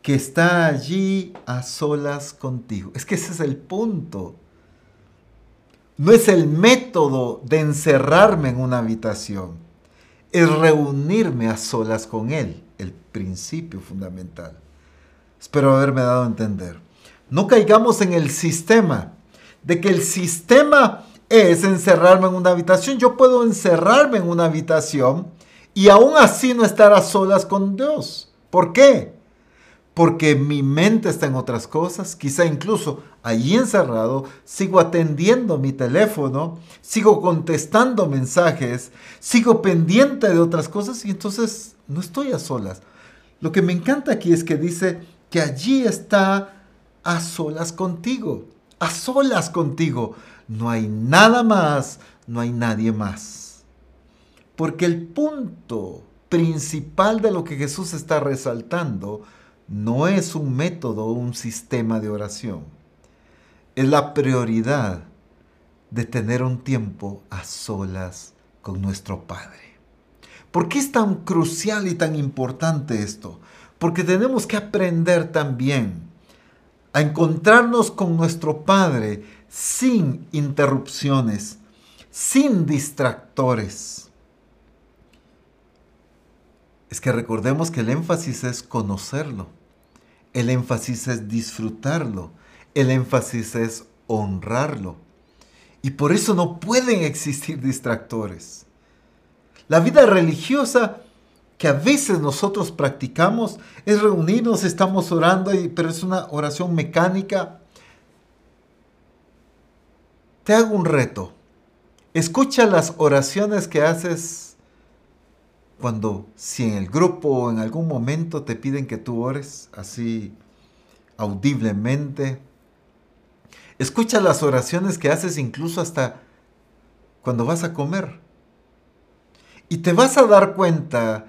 Que está allí a solas contigo. Es que ese es el punto. No es el método de encerrarme en una habitación. Es reunirme a solas con Él. El principio fundamental. Espero haberme dado a entender. No caigamos en el sistema, de que el sistema es encerrarme en una habitación. Yo puedo encerrarme en una habitación y aún así no estar a solas con Dios. ¿Por qué? Porque mi mente está en otras cosas, quizá incluso allí encerrado, sigo atendiendo mi teléfono, sigo contestando mensajes, sigo pendiente de otras cosas y entonces no estoy a solas. Lo que me encanta aquí es que dice, que allí está a solas contigo, a solas contigo. No hay nada más, no hay nadie más. Porque el punto principal de lo que Jesús está resaltando no es un método o un sistema de oración. Es la prioridad de tener un tiempo a solas con nuestro Padre. ¿Por qué es tan crucial y tan importante esto? Porque tenemos que aprender también a encontrarnos con nuestro Padre sin interrupciones, sin distractores. Es que recordemos que el énfasis es conocerlo, el énfasis es disfrutarlo, el énfasis es honrarlo. Y por eso no pueden existir distractores. La vida religiosa que a veces nosotros practicamos es reunirnos, estamos orando, pero es una oración mecánica. Te hago un reto. Escucha las oraciones que haces cuando, si en el grupo o en algún momento te piden que tú ores así audiblemente. Escucha las oraciones que haces incluso hasta cuando vas a comer. Y te vas a dar cuenta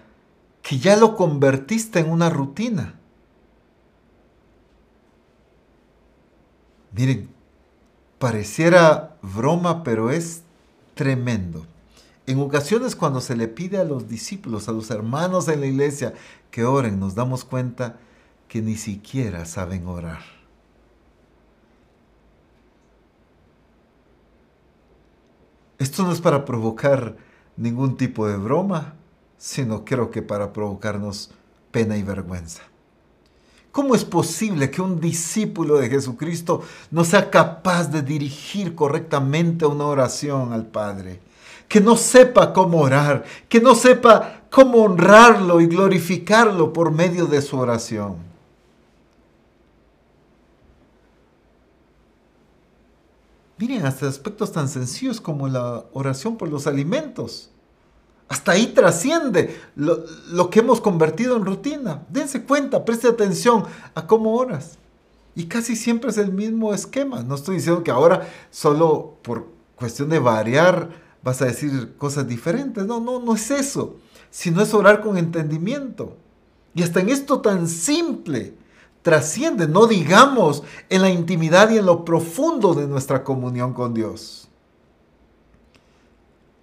que ya lo convertiste en una rutina. Miren, pareciera broma, pero es tremendo. En ocasiones cuando se le pide a los discípulos, a los hermanos en la iglesia que oren, nos damos cuenta que ni siquiera saben orar. Esto no es para provocar ningún tipo de broma, sino creo que para provocarnos pena y vergüenza. ¿Cómo es posible que un discípulo de Jesucristo no sea capaz de dirigir correctamente una oración al Padre? Que no sepa cómo orar, que no sepa cómo honrarlo y glorificarlo por medio de su oración. Miren, hasta aspectos tan sencillos como la oración por los alimentos. Hasta ahí trasciende lo, que hemos convertido en rutina. Dense cuenta, preste atención a cómo oras. Y casi siempre es el mismo esquema. No estoy diciendo que ahora solo por cuestión de variar vas a decir cosas diferentes. No, no, no es eso. Sino es orar con entendimiento. Y hasta en esto tan simple trasciende, no digamos en la intimidad y en lo profundo de nuestra comunión con Dios.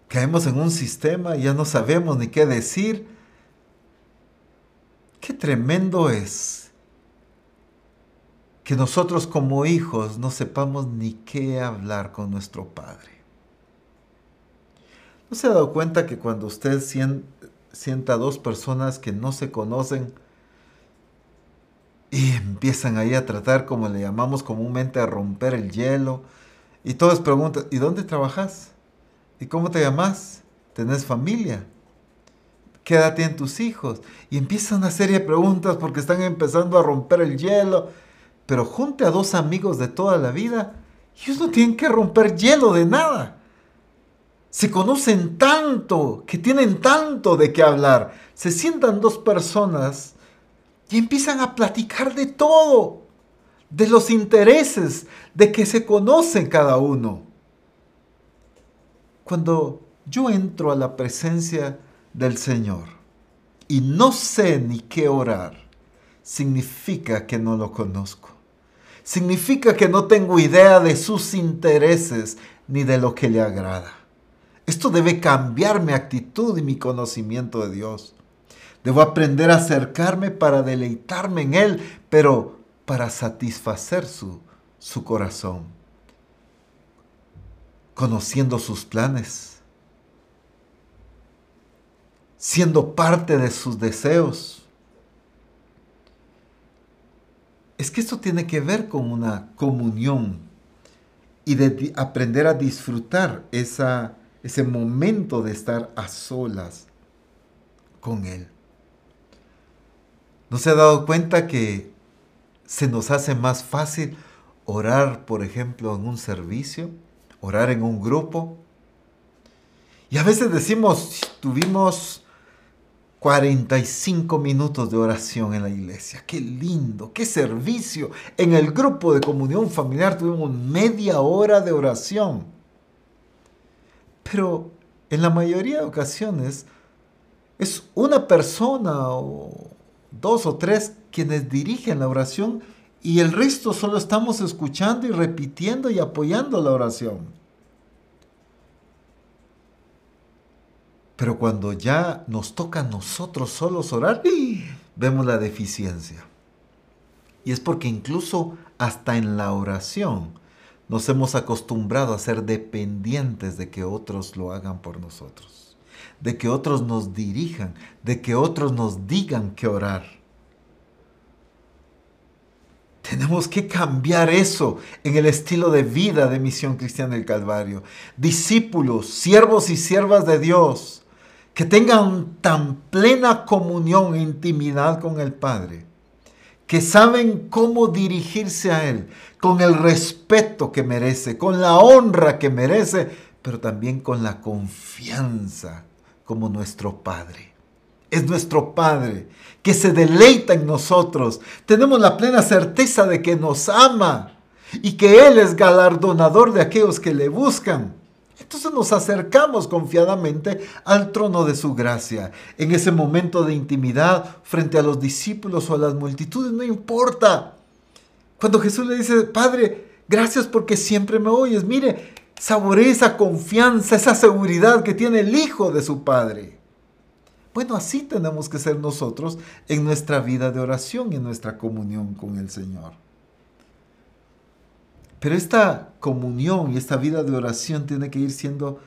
Caemos en un sistema ya no sabemos ni qué decir. Qué tremendo es que nosotros como hijos no sepamos ni qué hablar con nuestro Padre. ¿No se ha dado cuenta que cuando usted sienta a dos personas que no se conocen, y empiezan ahí a tratar, como le llamamos comúnmente, a romper el hielo. Y todos preguntan, ¿y dónde trabajas? ¿Y cómo te llamas? ¿Tenés familia? ¿Qué edad tienen tus hijos? Y empieza una serie de preguntas porque están empezando a romper el hielo. Pero junte a dos amigos de toda la vida, ellos no tienen que romper hielo de nada. Se conocen tanto, que tienen tanto de qué hablar. Se sientan dos personas y empiezan a platicar de todo, de los intereses, de que se conocen cada uno. Cuando yo entro a la presencia del Señor y no sé ni qué orar, significa que no lo conozco. Significa que no tengo idea de sus intereses ni de lo que le agrada. Esto debe cambiar mi actitud y mi conocimiento de Dios. Debo aprender a acercarme para deleitarme en Él, pero para satisfacer su, su corazón. Conociendo sus planes. Siendo parte de sus deseos. Es que esto tiene que ver con una comunión y de aprender a disfrutar esa, ese momento de estar a solas con Él. ¿No se ha dado cuenta que se nos hace más fácil orar, por ejemplo, en un servicio, orar en un grupo? Y a veces decimos, tuvimos 45 minutos de oración en la iglesia. Qué lindo, qué servicio. En el grupo de comunión familiar tuvimos media hora de oración. Pero en la mayoría de ocasiones es una persona o dos o tres quienes dirigen la oración y el resto solo estamos escuchando y repitiendo y apoyando la oración. Pero cuando ya nos toca a nosotros solos orar, vemos la deficiencia. Y es porque incluso hasta en la oración nos hemos acostumbrado a ser dependientes de que otros lo hagan por nosotros de que otros nos dirijan, de que otros nos digan qué orar. Tenemos que cambiar eso en el estilo de vida de Misión Cristiana del Calvario. Discípulos, siervos y siervas de Dios, que tengan tan plena comunión e intimidad con el Padre, que saben cómo dirigirse a Él, con el respeto que merece, con la honra que merece, pero también con la confianza como nuestro Padre. Es nuestro Padre que se deleita en nosotros. Tenemos la plena certeza de que nos ama y que Él es galardonador de aquellos que le buscan. Entonces nos acercamos confiadamente al trono de su gracia. En ese momento de intimidad frente a los discípulos o a las multitudes, no importa. Cuando Jesús le dice, Padre, gracias porque siempre me oyes. Mire, saboree esa confianza, esa seguridad que tiene el Hijo de su Padre. Bueno, así tenemos que ser nosotros en nuestra vida de oración y en nuestra comunión con el Señor. Pero esta comunión y esta vida de oración tiene que ir siendo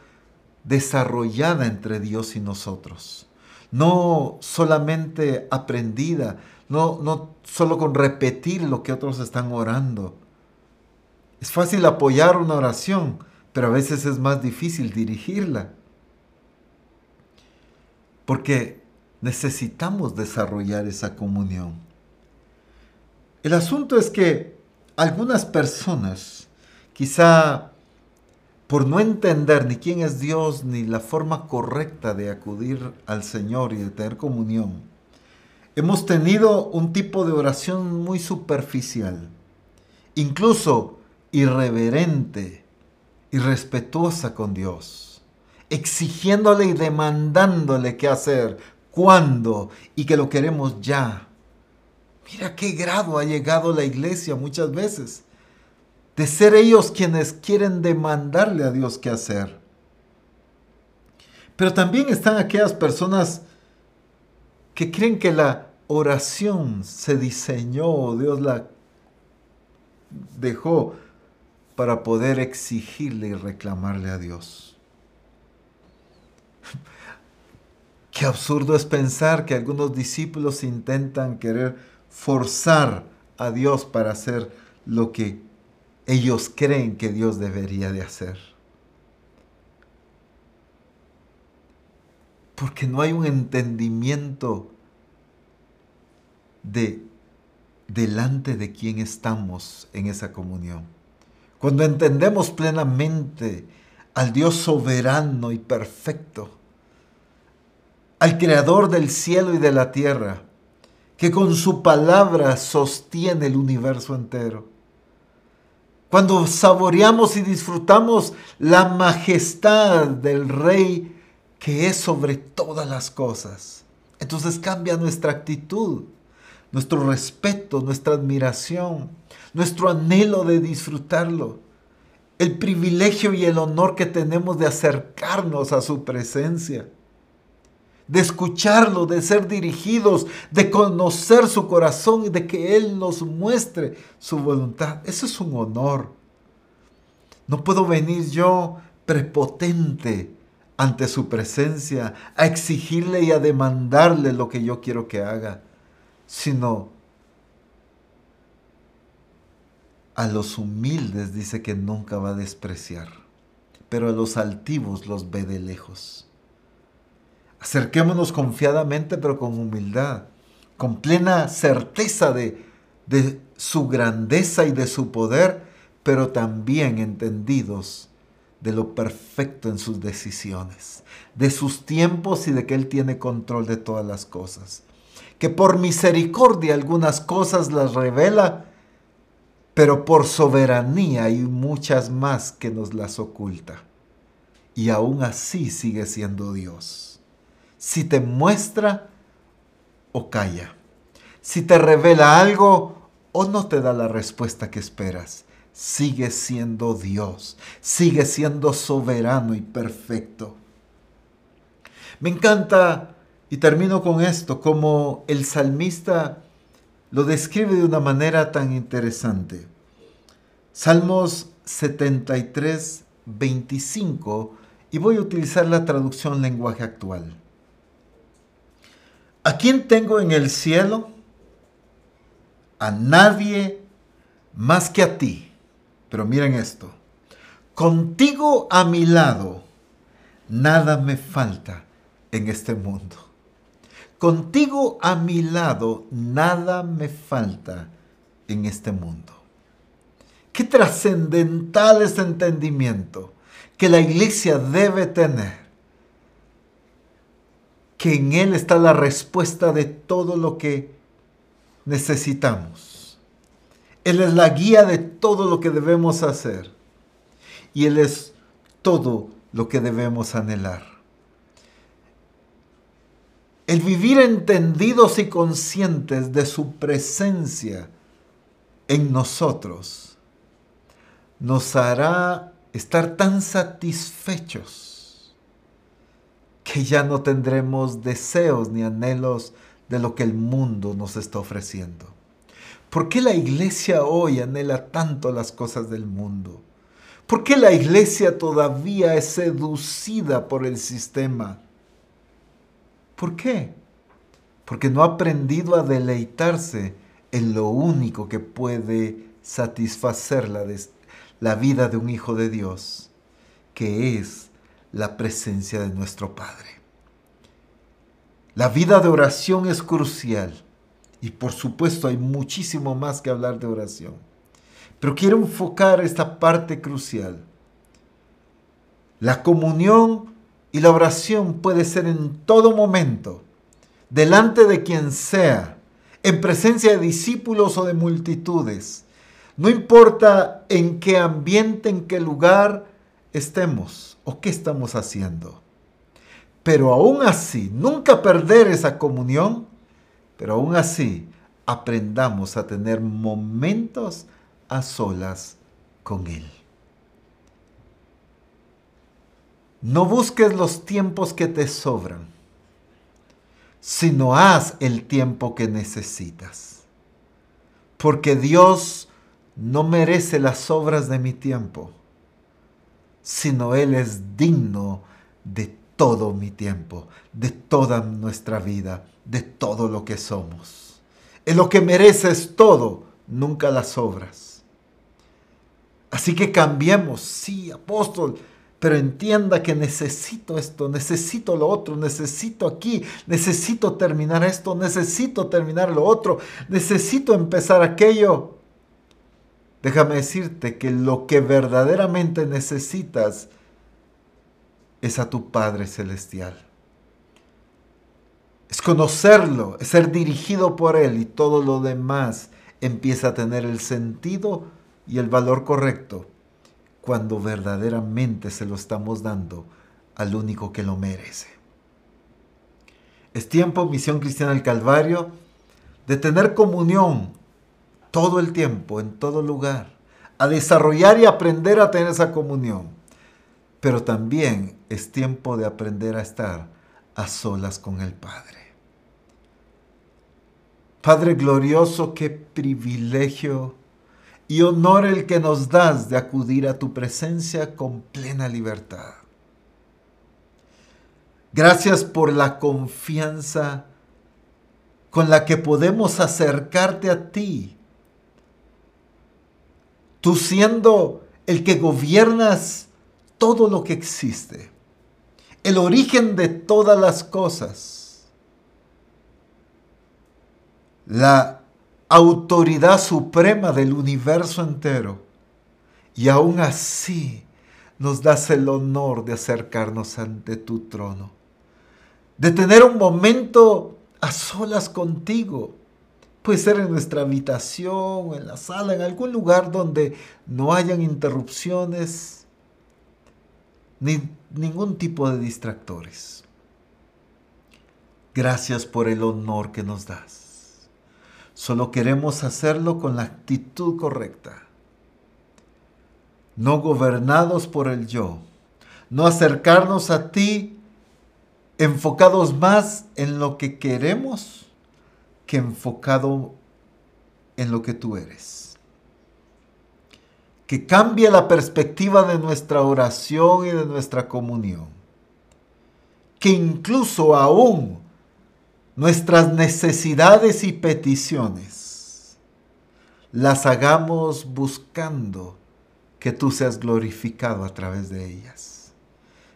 desarrollada entre Dios y nosotros. No solamente aprendida, no, no solo con repetir lo que otros están orando. Es fácil apoyar una oración, pero a veces es más difícil dirigirla. Porque necesitamos desarrollar esa comunión. El asunto es que algunas personas quizá por no entender ni quién es Dios ni la forma correcta de acudir al Señor y de tener comunión, hemos tenido un tipo de oración muy superficial, incluso irreverente, irrespetuosa con Dios, exigiéndole y demandándole qué hacer, cuándo y que lo queremos ya. Mira qué grado ha llegado la iglesia muchas veces de ser ellos quienes quieren demandarle a Dios qué hacer. Pero también están aquellas personas que creen que la oración se diseñó, Dios la dejó para poder exigirle y reclamarle a Dios. <laughs> Qué absurdo es pensar que algunos discípulos intentan querer forzar a Dios para hacer lo que ellos creen que Dios debería de hacer. Porque no hay un entendimiento de delante de quién estamos en esa comunión. Cuando entendemos plenamente al Dios soberano y perfecto, al creador del cielo y de la tierra, que con su palabra sostiene el universo entero cuando saboreamos y disfrutamos la majestad del Rey que es sobre todas las cosas. Entonces cambia nuestra actitud, nuestro respeto, nuestra admiración, nuestro anhelo de disfrutarlo, el privilegio y el honor que tenemos de acercarnos a su presencia de escucharlo, de ser dirigidos, de conocer su corazón y de que Él nos muestre su voluntad. Eso es un honor. No puedo venir yo prepotente ante su presencia a exigirle y a demandarle lo que yo quiero que haga, sino a los humildes dice que nunca va a despreciar, pero a los altivos los ve de lejos. Acerquémonos confiadamente, pero con humildad, con plena certeza de, su grandeza y de su poder, pero también entendidos de lo perfecto en sus decisiones, de sus tiempos y de que Él tiene control de todas las cosas. Que por misericordia algunas cosas las revela, pero por soberanía hay muchas más que nos las oculta. Y aún así sigue siendo Dios si te muestra o calla, si te revela algo o no te da la respuesta que esperas. Sigue siendo Dios, sigue siendo soberano y perfecto. Me encanta, y termino con esto, como el salmista lo describe de una manera tan interesante. Salmos 73, 25, y voy a utilizar la traducción lenguaje actual. ¿A quién tengo en el cielo? A nadie más que a ti. Pero miren esto. Contigo a mi lado, nada me falta en este mundo. Contigo a mi lado, nada me falta en este mundo. Qué trascendental es entendimiento que la iglesia debe tener que en Él está la respuesta de todo lo que necesitamos. Él es la guía de todo lo que debemos hacer. Y Él es todo lo que debemos anhelar. El vivir entendidos y conscientes de su presencia en nosotros nos hará estar tan satisfechos que ya no tendremos deseos ni anhelos de lo que el mundo nos está ofreciendo. ¿Por qué la iglesia hoy anhela tanto las cosas del mundo? ¿Por qué la iglesia todavía es seducida por el sistema? ¿Por qué? Porque no ha aprendido a deleitarse en lo único que puede satisfacer la, la vida de un hijo de Dios, que es la presencia de nuestro Padre. La vida de oración es crucial y por supuesto hay muchísimo más que hablar de oración. Pero quiero enfocar esta parte crucial. La comunión y la oración puede ser en todo momento, delante de quien sea, en presencia de discípulos o de multitudes. No importa en qué ambiente, en qué lugar estemos o qué estamos haciendo. Pero aún así, nunca perder esa comunión, pero aún así aprendamos a tener momentos a solas con Él. No busques los tiempos que te sobran, sino haz el tiempo que necesitas. Porque Dios no merece las obras de mi tiempo, sino Él es digno de todo mi tiempo, de toda nuestra vida, de todo lo que somos. En lo que mereces todo, nunca las obras. Así que cambiemos, sí, apóstol, pero entienda que necesito esto, necesito lo otro, necesito aquí, necesito terminar esto, necesito terminar lo otro, necesito empezar aquello. Déjame decirte que lo que verdaderamente necesitas es a tu Padre Celestial. Es conocerlo, es ser dirigido por Él y todo lo demás empieza a tener el sentido y el valor correcto cuando verdaderamente se lo estamos dando al único que lo merece. Es tiempo, Misión Cristiana del Calvario, de tener comunión todo el tiempo, en todo lugar, a desarrollar y aprender a tener esa comunión. Pero también es tiempo de aprender a estar a solas con el Padre. Padre glorioso, qué privilegio y honor el que nos das de acudir a tu presencia con plena libertad. Gracias por la confianza con la que podemos acercarte a ti. Tú siendo el que gobiernas todo lo que existe, el origen de todas las cosas, la autoridad suprema del universo entero. Y aún así nos das el honor de acercarnos ante tu trono, de tener un momento a solas contigo. Puede ser en nuestra habitación, en la sala, en algún lugar donde no hayan interrupciones ni ningún tipo de distractores. Gracias por el honor que nos das. Solo queremos hacerlo con la actitud correcta. No gobernados por el yo. No acercarnos a ti enfocados más en lo que queremos que enfocado en lo que tú eres. Que cambie la perspectiva de nuestra oración y de nuestra comunión. Que incluso aún nuestras necesidades y peticiones las hagamos buscando que tú seas glorificado a través de ellas.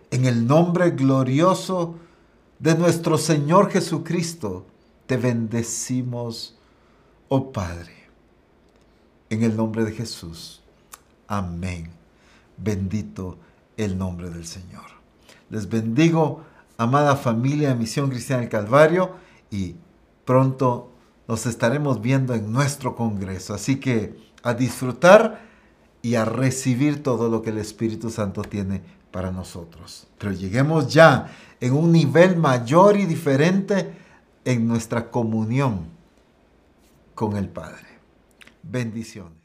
En el nombre glorioso de nuestro Señor Jesucristo, te bendecimos, oh Padre. En el nombre de Jesús. Amén. Bendito el nombre del Señor. Les bendigo, amada familia de Misión Cristiana del Calvario y pronto nos estaremos viendo en nuestro Congreso. Así que a disfrutar y a recibir todo lo que el Espíritu Santo tiene para nosotros. Pero lleguemos ya en un nivel mayor y diferente en nuestra comunión con el Padre. Bendiciones.